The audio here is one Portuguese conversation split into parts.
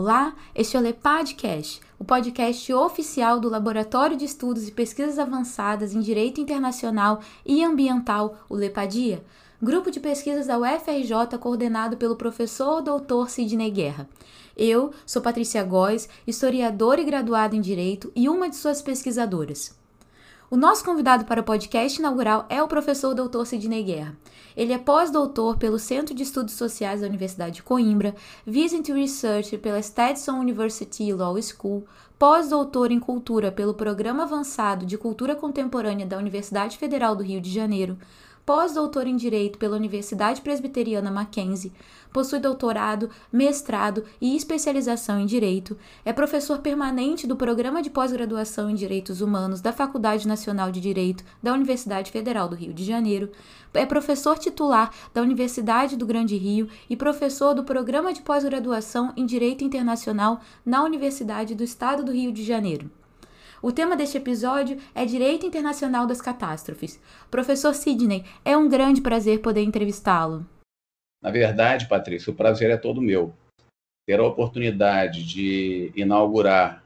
Olá, este é o LEPADcast, o podcast oficial do Laboratório de Estudos e Pesquisas Avançadas em Direito Internacional e Ambiental, o LEPADIA, grupo de pesquisas da UFRJ coordenado pelo professor doutor Sidney Guerra. Eu sou Patrícia Góes, historiadora e graduada em Direito e uma de suas pesquisadoras. O nosso convidado para o podcast inaugural é o professor Dr. Sidney Guerra. Ele é pós-doutor pelo Centro de Estudos Sociais da Universidade de Coimbra, Visiting Research pela Stetson University Law School, pós-doutor em Cultura pelo Programa Avançado de Cultura Contemporânea da Universidade Federal do Rio de Janeiro, pós-doutor em Direito pela Universidade Presbiteriana Mackenzie, possui doutorado, mestrado e especialização em Direito, é professor permanente do Programa de Pós-Graduação em Direitos Humanos da Faculdade Nacional de Direito da Universidade Federal do Rio de Janeiro, é professor titular da Universidade do Grande Rio e professor do Programa de Pós-Graduação em Direito Internacional na Universidade do Estado do Rio de Janeiro. O tema deste episódio é Direito Internacional das Catástrofes. Professor Sidney, é um grande prazer poder entrevistá-lo. Na verdade, Patrícia, o prazer é todo meu. Ter a oportunidade de inaugurar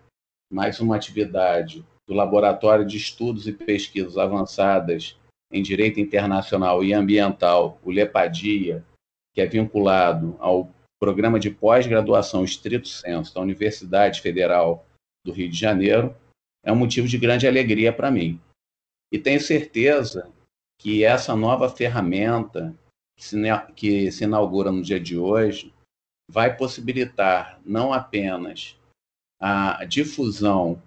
mais uma atividade do Laboratório de Estudos e Pesquisas Avançadas em Direito Internacional e Ambiental, o LEPADIA, que é vinculado ao Programa de Pós-Graduação Estrito Senso da Universidade Federal do Rio de Janeiro, é um motivo de grande alegria para mim. E tenho certeza que essa nova ferramenta que se, inaugura no dia de hoje vai possibilitar não apenas a difusão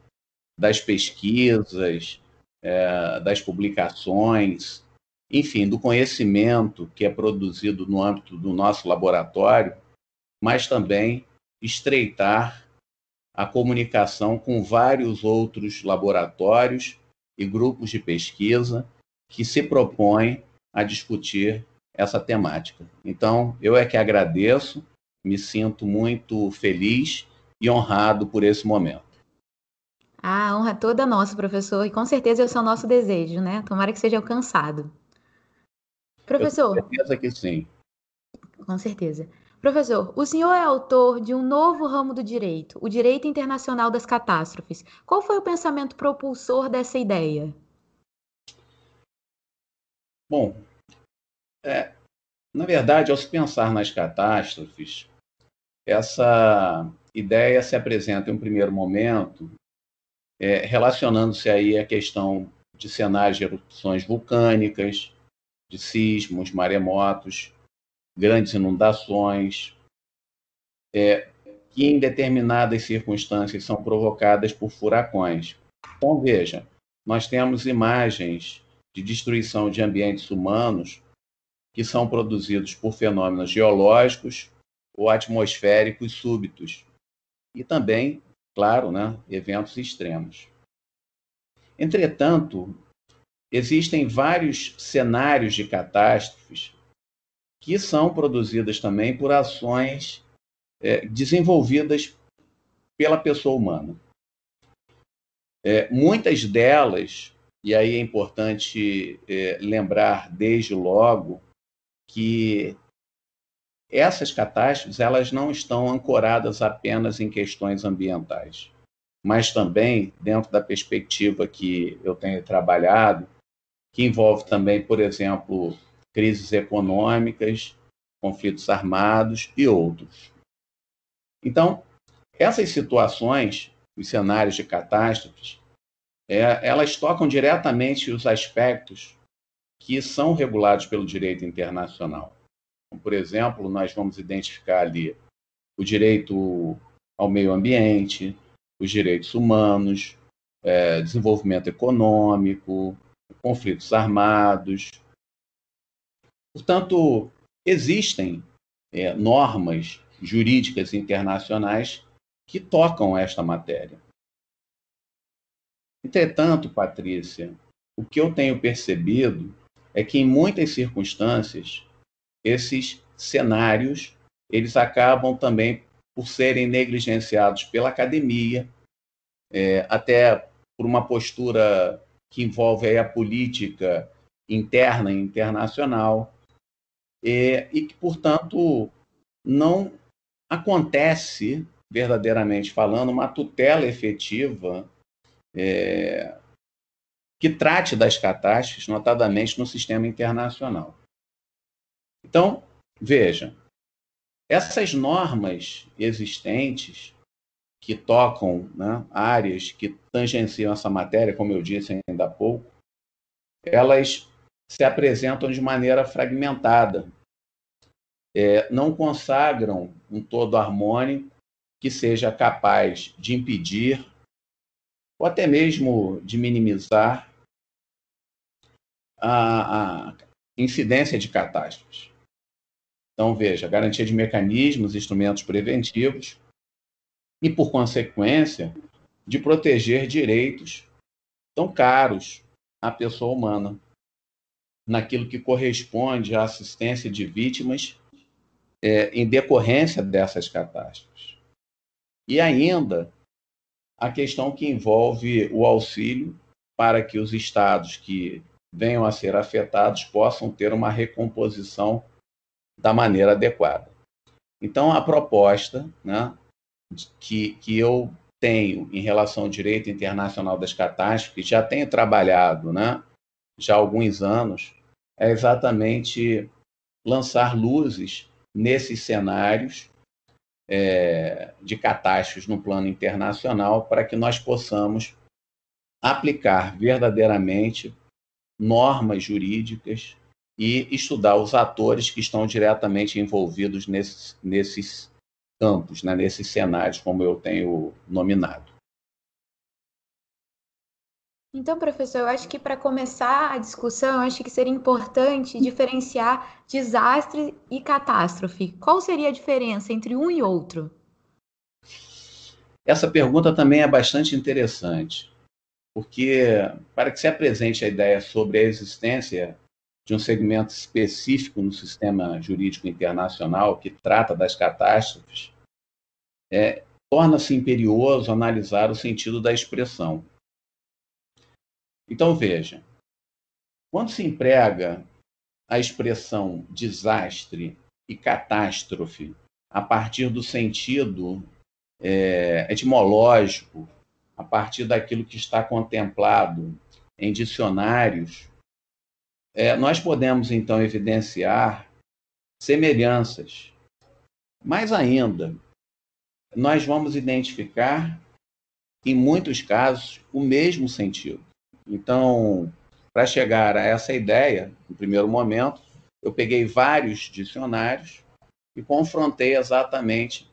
das pesquisas, é, das publicações, enfim, do conhecimento que é produzido no âmbito do nosso laboratório, mas também estreitar a comunicação com vários outros laboratórios e grupos de pesquisa que se propõem a discutir essa temática. Então, eu é que agradeço, me sinto muito feliz e honrado por esse momento. A honra toda nossa, professor, e com certeza esse é o nosso desejo, né? Tomara que seja alcançado. Professor. Com certeza que sim. Com certeza. Professor, o senhor é autor de um novo ramo do direito, o direito internacional das catástrofes. Qual foi o pensamento propulsor dessa ideia? Bom, é, na verdade, ao se pensar nas catástrofes, essa ideia se apresenta em um primeiro momento é, relacionando-se aí à questão de cenários de erupções vulcânicas, de sismos, maremotos, grandes inundações, é, que em determinadas circunstâncias são provocadas por furacões. Então, veja, nós temos imagens de destruição de ambientes humanos que são produzidos por fenômenos geológicos ou atmosféricos súbitos, e também, claro, né, eventos extremos. Entretanto, existem vários cenários de catástrofes que são produzidas também por ações é, desenvolvidas pela pessoa humana. É, muitas delas, e aí é importante é, lembrar desde logo que essas catástrofes elas não estão ancoradas apenas em questões ambientais, mas também dentro da perspectiva que eu tenho trabalhado, que envolve também, por exemplo, crises econômicas, conflitos armados e outros. Então, essas situações, os cenários de catástrofes, é, elas tocam diretamente os aspectos que são regulados pelo direito internacional. Então, por exemplo, nós vamos identificar ali o direito ao meio ambiente, os direitos humanos, é, desenvolvimento econômico, conflitos armados, Portanto, existem é, normas jurídicas internacionais que tocam esta matéria. Entretanto, Patrícia, o que eu tenho percebido é que em muitas circunstâncias esses cenários eles acabam também por serem negligenciados pela academia, é, até por uma postura que envolve a política interna e internacional, é, e que, portanto, não acontece verdadeiramente falando, uma tutela efetiva é, que trate das catástrofes, notadamente no sistema internacional. Então, veja, essas normas existentes que tocam né, áreas que tangenciam essa matéria, como eu disse ainda há pouco, elas se apresentam de maneira fragmentada. É, não consagram um todo harmônico que seja capaz de impedir ou até mesmo de minimizar a, a incidência de catástrofes. Então, veja, garantia de mecanismos, instrumentos preventivos e, por consequência, de proteger direitos tão caros à pessoa humana, naquilo que corresponde à assistência de vítimas é, em decorrência dessas catástrofes. E ainda a questão que envolve o auxílio para que os estados que venham a ser afetados possam ter uma recomposição da maneira adequada. Então, a proposta né, que, que eu tenho em relação ao direito internacional das catástrofes, já tenho trabalhado né, já há alguns anos, é exatamente lançar luzes nesses cenários é, de catástrofes no plano internacional para que nós possamos aplicar verdadeiramente normas jurídicas e estudar os atores que estão diretamente envolvidos nesses, nesses campos, né, nesses cenários, como eu tenho nominado. Então, professor, eu acho que para começar a discussão, acho que seria importante diferenciar desastre e catástrofe. Qual seria a diferença entre um e outro? Essa pergunta também é bastante interessante, porque para que se apresente a ideia sobre a existência de um segmento específico no sistema jurídico internacional que trata das catástrofes, é, torna-se imperioso analisar o sentido da expressão. Então, veja, quando se emprega a expressão desastre e catástrofe a partir do sentido é, etimológico, a partir daquilo que está contemplado em dicionários é, nós podemos, então, evidenciar semelhanças. Mais ainda, nós vamos identificar, em muitos casos, o mesmo sentido. Então, para chegar a essa ideia, no primeiro momento, eu peguei vários dicionários e confrontei exatamente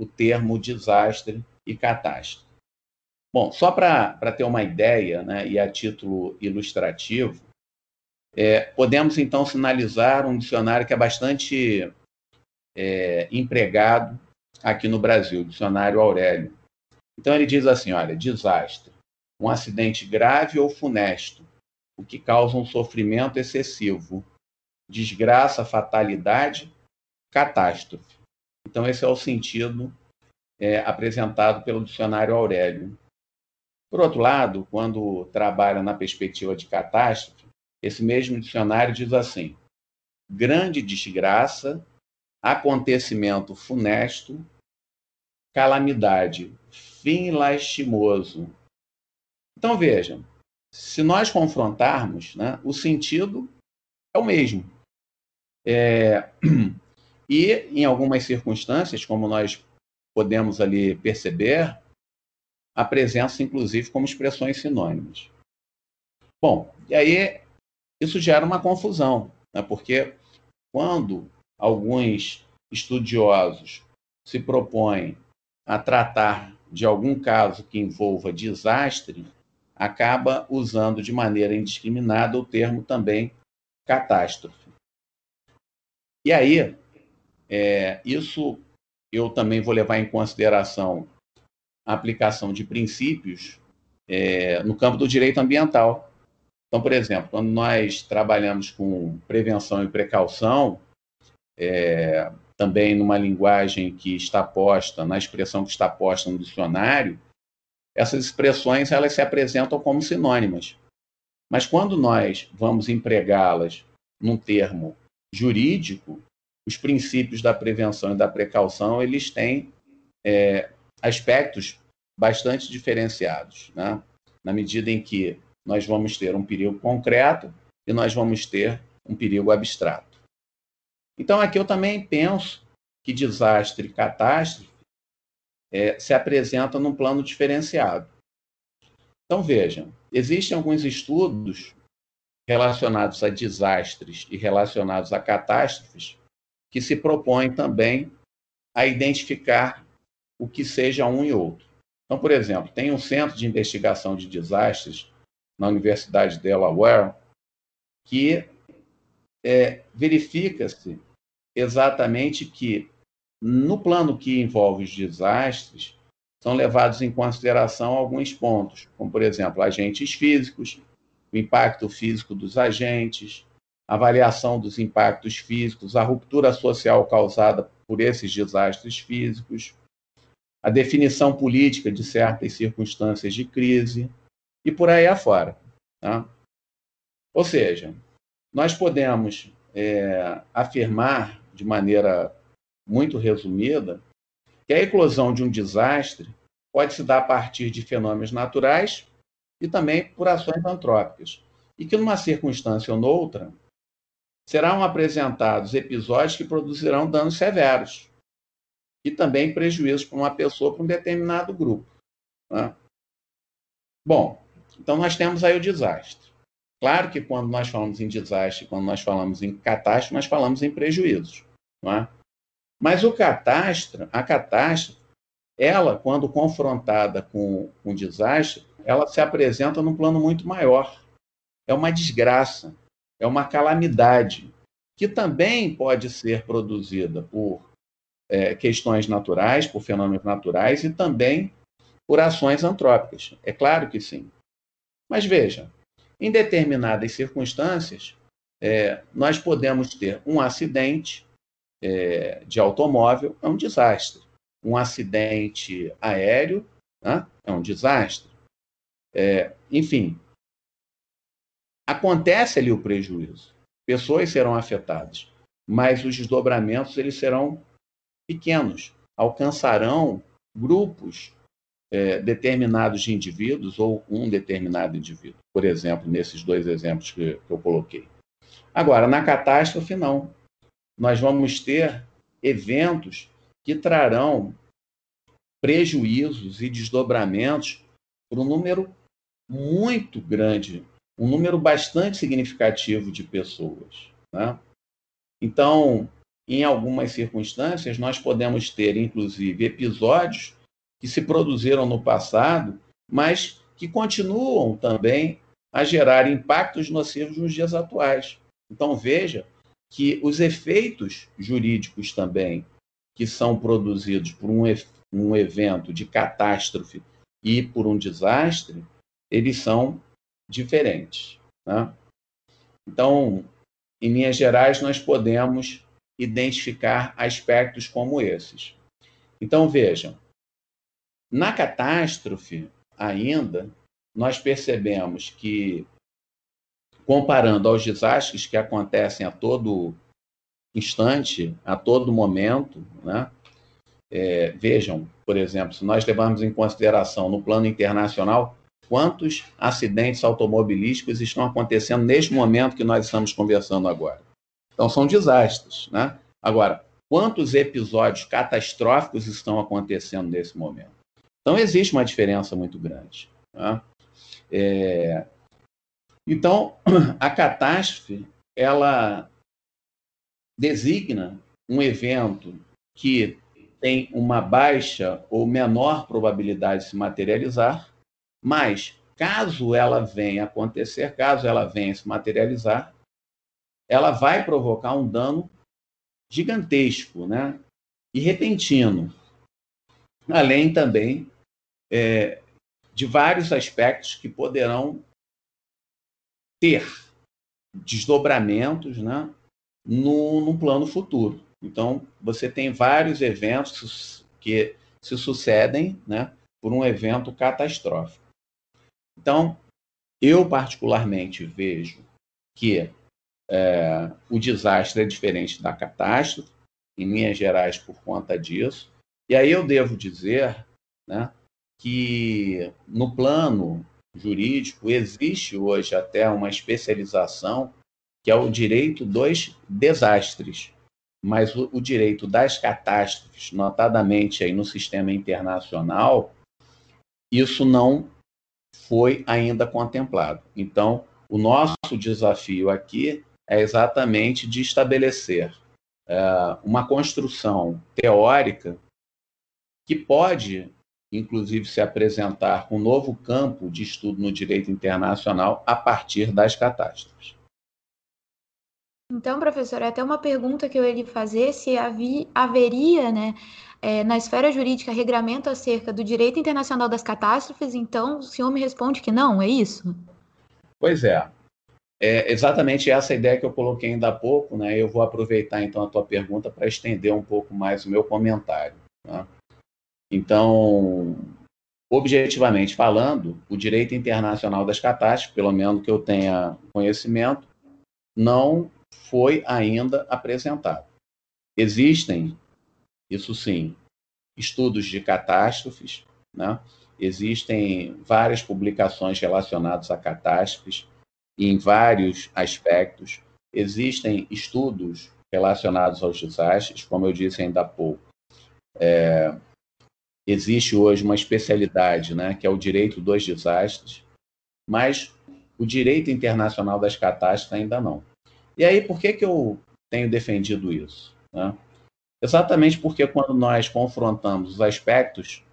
o termo desastre e catástrofe. Bom, só para ter uma ideia, né, e a título ilustrativo, é, podemos então sinalizar um dicionário que é bastante é, empregado aqui no Brasil, o dicionário Aurélio. Então ele diz assim: olha, desastre, um acidente grave ou funesto, o que causa um sofrimento excessivo, desgraça, fatalidade, catástrofe. Então esse é o sentido é, apresentado pelo dicionário Aurélio. Por outro lado, quando trabalha na perspectiva de catástrofe, esse mesmo dicionário diz assim: grande desgraça, acontecimento funesto, calamidade, fim lastimoso. Então vejam, se nós confrontarmos, né, o sentido é o mesmo. É, e em algumas circunstâncias, como nós podemos ali perceber, a presença, inclusive, como expressões sinônimas. Bom, e aí isso gera uma confusão, né? porque quando alguns estudiosos se propõem a tratar de algum caso que envolva desastre, acaba usando de maneira indiscriminada o termo também catástrofe. E aí, é, isso eu também vou levar em consideração a aplicação de princípios é, no campo do direito ambiental, então, por exemplo, quando nós trabalhamos com prevenção e precaução, é, também numa linguagem que está posta, na expressão que está posta no dicionário, essas expressões elas se apresentam como sinônimas. Mas quando nós vamos empregá-las num termo jurídico, os princípios da prevenção e da precaução eles têm é, aspectos bastante diferenciados, né? na medida em que nós vamos ter um perigo concreto e nós vamos ter um perigo abstrato. Então, aqui eu também penso que desastre e catástrofe é, se apresentam num plano diferenciado. Então, vejam, existem alguns estudos relacionados a desastres e relacionados a catástrofes que se propõem também a identificar o que seja um e outro. Então, por exemplo, tem um centro de investigação de desastres na Universidade de Delaware que é, verifica-se exatamente que, no plano que envolve os desastres, são levados em consideração alguns pontos, como, por exemplo, agentes físicos, o impacto físico dos agentes, avaliação dos impactos físicos, a ruptura social causada por esses desastres físicos, a definição política de certas circunstâncias de crise e por aí afora. Tá? Ou seja, nós podemos é, afirmar de maneira muito resumida que a eclosão de um desastre pode se dar a partir de fenômenos naturais e também por ações antrópicas, e que numa circunstância ou noutra serão apresentados episódios que produzirão danos severos, e também prejuízos para uma pessoa, para um determinado grupo. Né? Bom, então nós temos aí o desastre. Claro que quando nós falamos em desastre, quando nós falamos em catástrofe, nós falamos em prejuízos. Não é? Mas o catástrofe, a catástrofe, ela, quando confrontada com um desastre, ela se apresenta num plano muito maior. É uma desgraça, é uma calamidade, que também pode ser produzida por é, questões naturais, por fenômenos naturais e também por ações antrópicas. É claro que sim. Mas veja, em determinadas circunstâncias, é, nós podemos ter um acidente é, de automóvel, é um desastre. Um acidente aéreo né, é um desastre. É, enfim, acontece ali o prejuízo. Pessoas serão afetadas, mas os desdobramentos eles serão pequenos, alcançarão grupos é, determinados de indivíduos ou um determinado indivíduo, por exemplo, nesses dois exemplos que, que eu coloquei. Agora, na catástrofe, não. Nós vamos ter eventos que trarão prejuízos e desdobramentos para um número muito grande, um número bastante significativo de pessoas. Né? Então, em algumas circunstâncias, nós podemos ter, inclusive, episódios que se produziram no passado, mas que continuam também a gerar impactos nocivos nos dias atuais. Então, veja que os efeitos jurídicos também que são produzidos por um, um evento de catástrofe e por um desastre, eles são diferentes. Né? Então, em linhas gerais, nós podemos identificar aspectos como esses. Então, vejam, na catástrofe, ainda, nós percebemos que, comparando aos desastres que acontecem a todo instante, a todo momento, né? É, vejam, por exemplo, se nós levarmos em consideração no plano internacional quantos acidentes automobilísticos estão acontecendo neste momento que nós estamos conversando agora. Então, são desastres. Né? Agora, quantos episódios catastróficos estão acontecendo nesse momento? Então, existe uma diferença muito grande. Né? É... Então, a catástrofe, ela designa um evento que tem uma baixa ou menor probabilidade de se materializar, mas caso ela venha acontecer, caso ela venha se materializar, ela vai provocar um dano gigantesco, né? E repentino. Além também é, de vários aspectos que poderão ter desdobramentos, né? No, no plano futuro. Então, você tem vários eventos que se sucedem, né? Por um evento catastrófico. Então, eu particularmente vejo que é, o desastre é diferente da catástrofe, em linhas gerais, por conta disso. E aí eu devo dizer né, que no plano jurídico existe hoje até uma especialização que é o direito dos desastres, mas o, o direito das catástrofes, notadamente aí no sistema internacional, isso não foi ainda contemplado. Então, o nosso desafio aqui é exatamente de estabelecer é, uma construção teórica que pode, inclusive, se apresentar um novo campo de estudo no direito internacional a partir das catástrofes. Então, professor, é até uma pergunta que eu ia lhe fazer, se havia, haveria, né, é, na esfera jurídica, regramento acerca do direito internacional das catástrofes, então o senhor me responde que não, é isso? Pois é. É exatamente essa ideia que eu coloquei ainda há pouco, né? Eu vou aproveitar então a tua pergunta para estender um pouco mais o meu comentário. Né? Então, objetivamente falando, o direito internacional das catástrofes, pelo menos que eu tenha conhecimento, não foi ainda apresentado. Existem, isso sim, estudos de catástrofes, né? existem várias publicações relacionadas a catástrofes em vários aspectos, existem estudos relacionados aos desastres, como eu disse ainda há pouco. É, existe hoje uma especialidade, né, que é o direito dos desastres, mas o direito internacional das catástrofes ainda não. E aí, por que, que eu tenho defendido isso? Né? Exatamente porque quando nós confrontamos os aspectos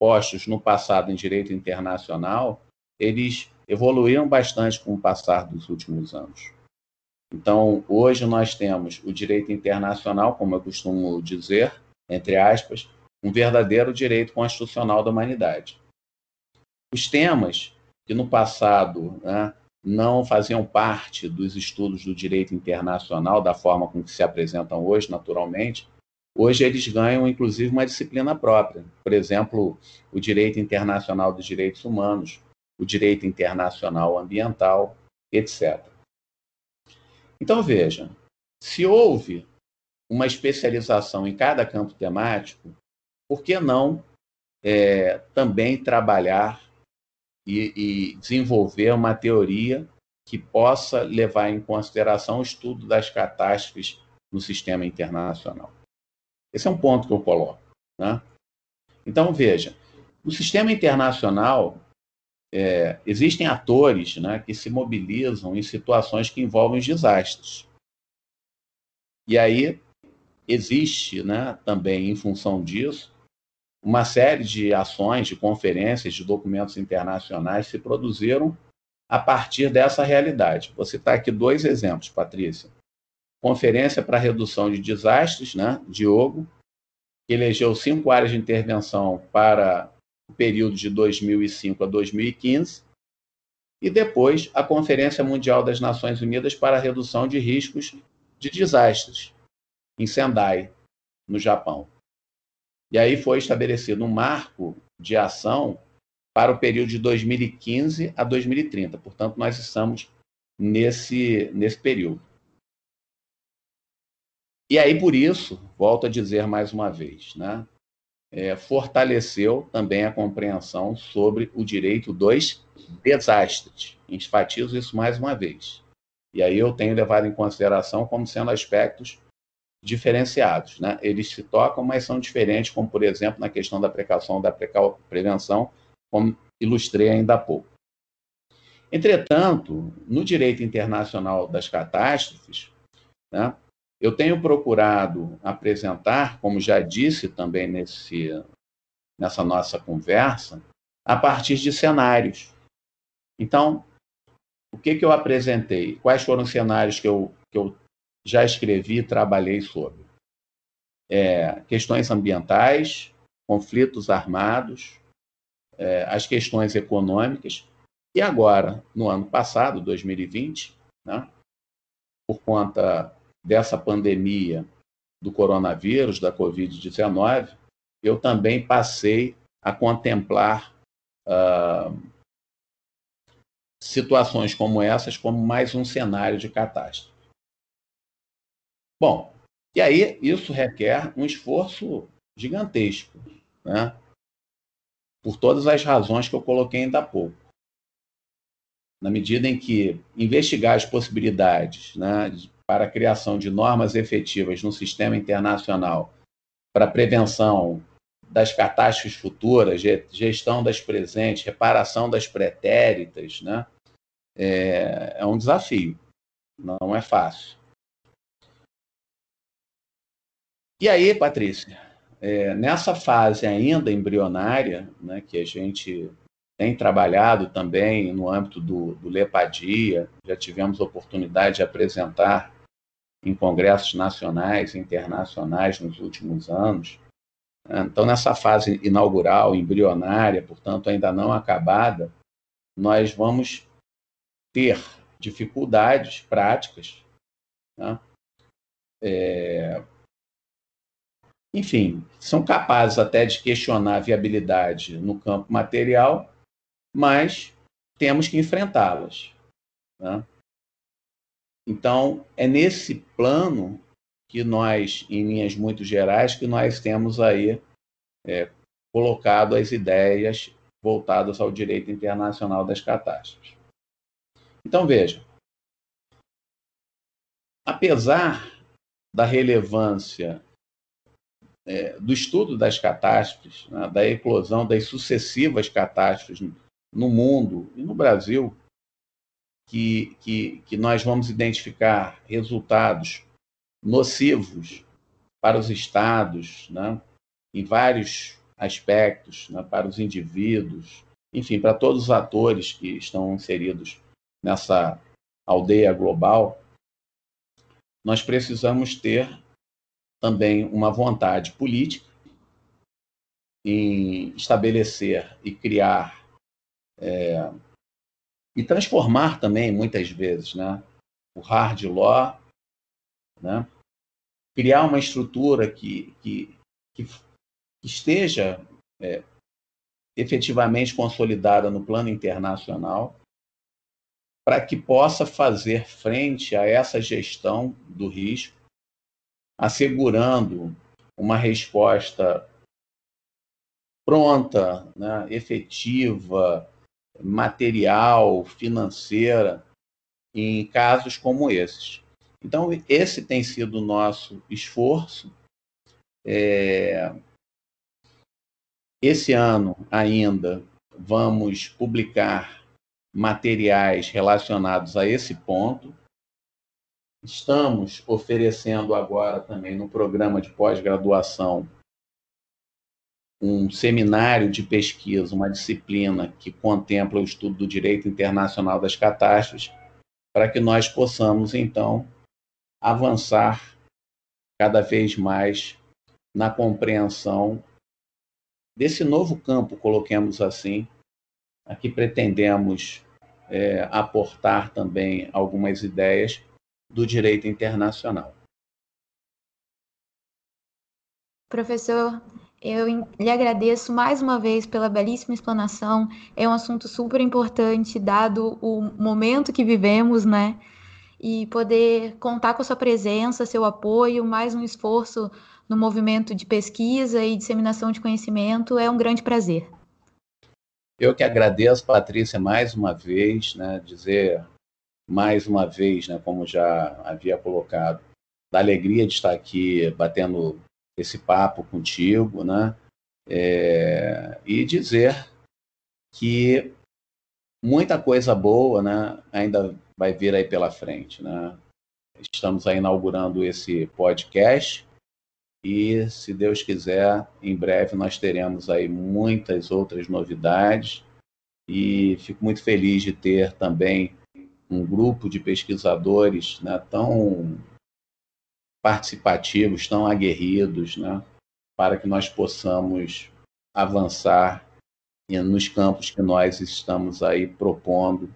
postos no passado em direito internacional, eles evoluíram bastante com o passar dos últimos anos. Então, hoje nós temos o direito internacional, como eu costumo dizer, entre aspas, um verdadeiro direito constitucional da humanidade. Os temas que no passado né, não faziam parte dos estudos do direito internacional da forma com que se apresentam hoje, naturalmente, hoje eles ganham inclusive uma disciplina própria. Por exemplo, o direito internacional dos direitos humanos, o direito internacional ambiental, etc. Então veja, se houve uma especialização em cada campo temático, por que não é, também trabalhar e, e desenvolver uma teoria que possa levar em consideração o estudo das catástrofes no sistema internacional. Esse é um ponto que eu coloco. Né? Então, veja, no sistema internacional, é, existem atores né, que se mobilizam em situações que envolvem desastres. E aí existe né, também, em função disso, uma série de ações, de conferências, de documentos internacionais se produziram a partir dessa realidade. Vou citar aqui dois exemplos, Patrícia. Conferência para Redução de Desastres, né, Diogo, que elegeu cinco áreas de intervenção para o período de 2005 a 2015, e depois a Conferência Mundial das Nações Unidas para a Redução de Riscos de Desastres, em Sendai, no Japão. E aí foi estabelecido um marco de ação para o período de 2015 a 2030. Portanto, nós estamos nesse, nesse período. E aí, por isso, volto a dizer mais uma vez, né, é, fortaleceu também a compreensão sobre o direito dos desastres. Enfatizo isso mais uma vez. E aí eu tenho levado em consideração como sendo aspectos diferenciados. Né? Eles se tocam, mas são diferentes, como, por exemplo, na questão da precaução, da prevenção, como ilustrei ainda há pouco. Entretanto, no direito internacional das catástrofes, né, eu tenho procurado apresentar, como já disse também nesse, nessa nossa conversa, a partir de cenários. Então, o que, que eu apresentei? Quais foram os cenários que eu, que eu já escrevi e trabalhei sobre. É, questões ambientais, conflitos armados, é, as questões econômicas. E agora, no ano passado, 2020, né, por conta dessa pandemia do coronavírus, da Covid-19, eu também passei a contemplar uh, situações como essas como mais um cenário de catástrofe. Bom, e aí isso requer um esforço gigantesco, né? por todas as razões que eu coloquei ainda há pouco. Na medida em que investigar as possibilidades né, para a criação de normas efetivas no sistema internacional para prevenção das catástrofes futuras, gestão das presentes, reparação das pretéritas, né, é, é um desafio, não é fácil. E aí, Patrícia, é, nessa fase ainda embrionária, né, que a gente tem trabalhado também no âmbito do, do Lepadia, já tivemos oportunidade de apresentar em congressos nacionais e internacionais nos últimos anos. Então, nessa fase inaugural, embrionária, portanto, ainda não acabada, nós vamos ter dificuldades práticas né? é, enfim, são capazes até de questionar a viabilidade no campo material, mas temos que enfrentá-las. Né? Então, é nesse plano que nós, em linhas muito gerais, que nós temos aí é, colocado as ideias voltadas ao direito internacional das catástrofes. Então, veja, apesar da relevância é, do estudo das catástrofes, né, da eclosão das sucessivas catástrofes no mundo e no Brasil, que, que, que nós vamos identificar resultados nocivos para os estados, né, em vários aspectos, né, para os indivíduos, enfim, para todos os atores que estão inseridos nessa aldeia global, nós precisamos ter também uma vontade política em estabelecer e criar é, e transformar também muitas vezes, né, o hard law, né, criar uma estrutura que, que, que, esteja é, efetivamente consolidada no plano internacional para que possa fazer frente a essa gestão do risco assegurando uma resposta pronta, né, efetiva, material, financeira, em casos como esses. Então, esse tem sido o nosso esforço. É... Esse ano ainda vamos publicar materiais relacionados a esse ponto. Estamos oferecendo agora também no programa de pós-graduação um seminário de pesquisa, uma disciplina que contempla o estudo do direito internacional das catástrofes, para que nós possamos, então, avançar cada vez mais na compreensão desse novo campo, coloquemos assim, a que pretendemos é, aportar também algumas ideias direito internacional. Professor, eu lhe agradeço mais uma vez pela belíssima explanação. É um assunto super importante, dado o momento que vivemos, né? E poder contar com a sua presença, seu apoio, mais um esforço no movimento de pesquisa e disseminação de conhecimento é um grande prazer. Eu que agradeço, Patrícia, mais uma vez, né, dizer mais uma vez, né, como já havia colocado, da alegria de estar aqui batendo esse papo contigo, né? É, e dizer que muita coisa boa, né, ainda vai vir aí pela frente, né? Estamos aí inaugurando esse podcast e, se Deus quiser, em breve nós teremos aí muitas outras novidades e fico muito feliz de ter também um grupo de pesquisadores né, tão participativos, tão aguerridos, né, para que nós possamos avançar nos campos que nós estamos aí propondo,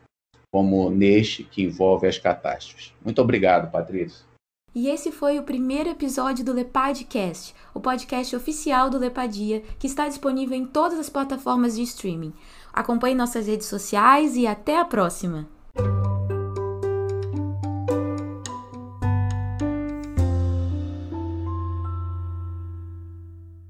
como neste que envolve as catástrofes. Muito obrigado, Patrícia. E esse foi o primeiro episódio do Lepadcast, o podcast oficial do Lepadia, que está disponível em todas as plataformas de streaming. Acompanhe nossas redes sociais e até a próxima!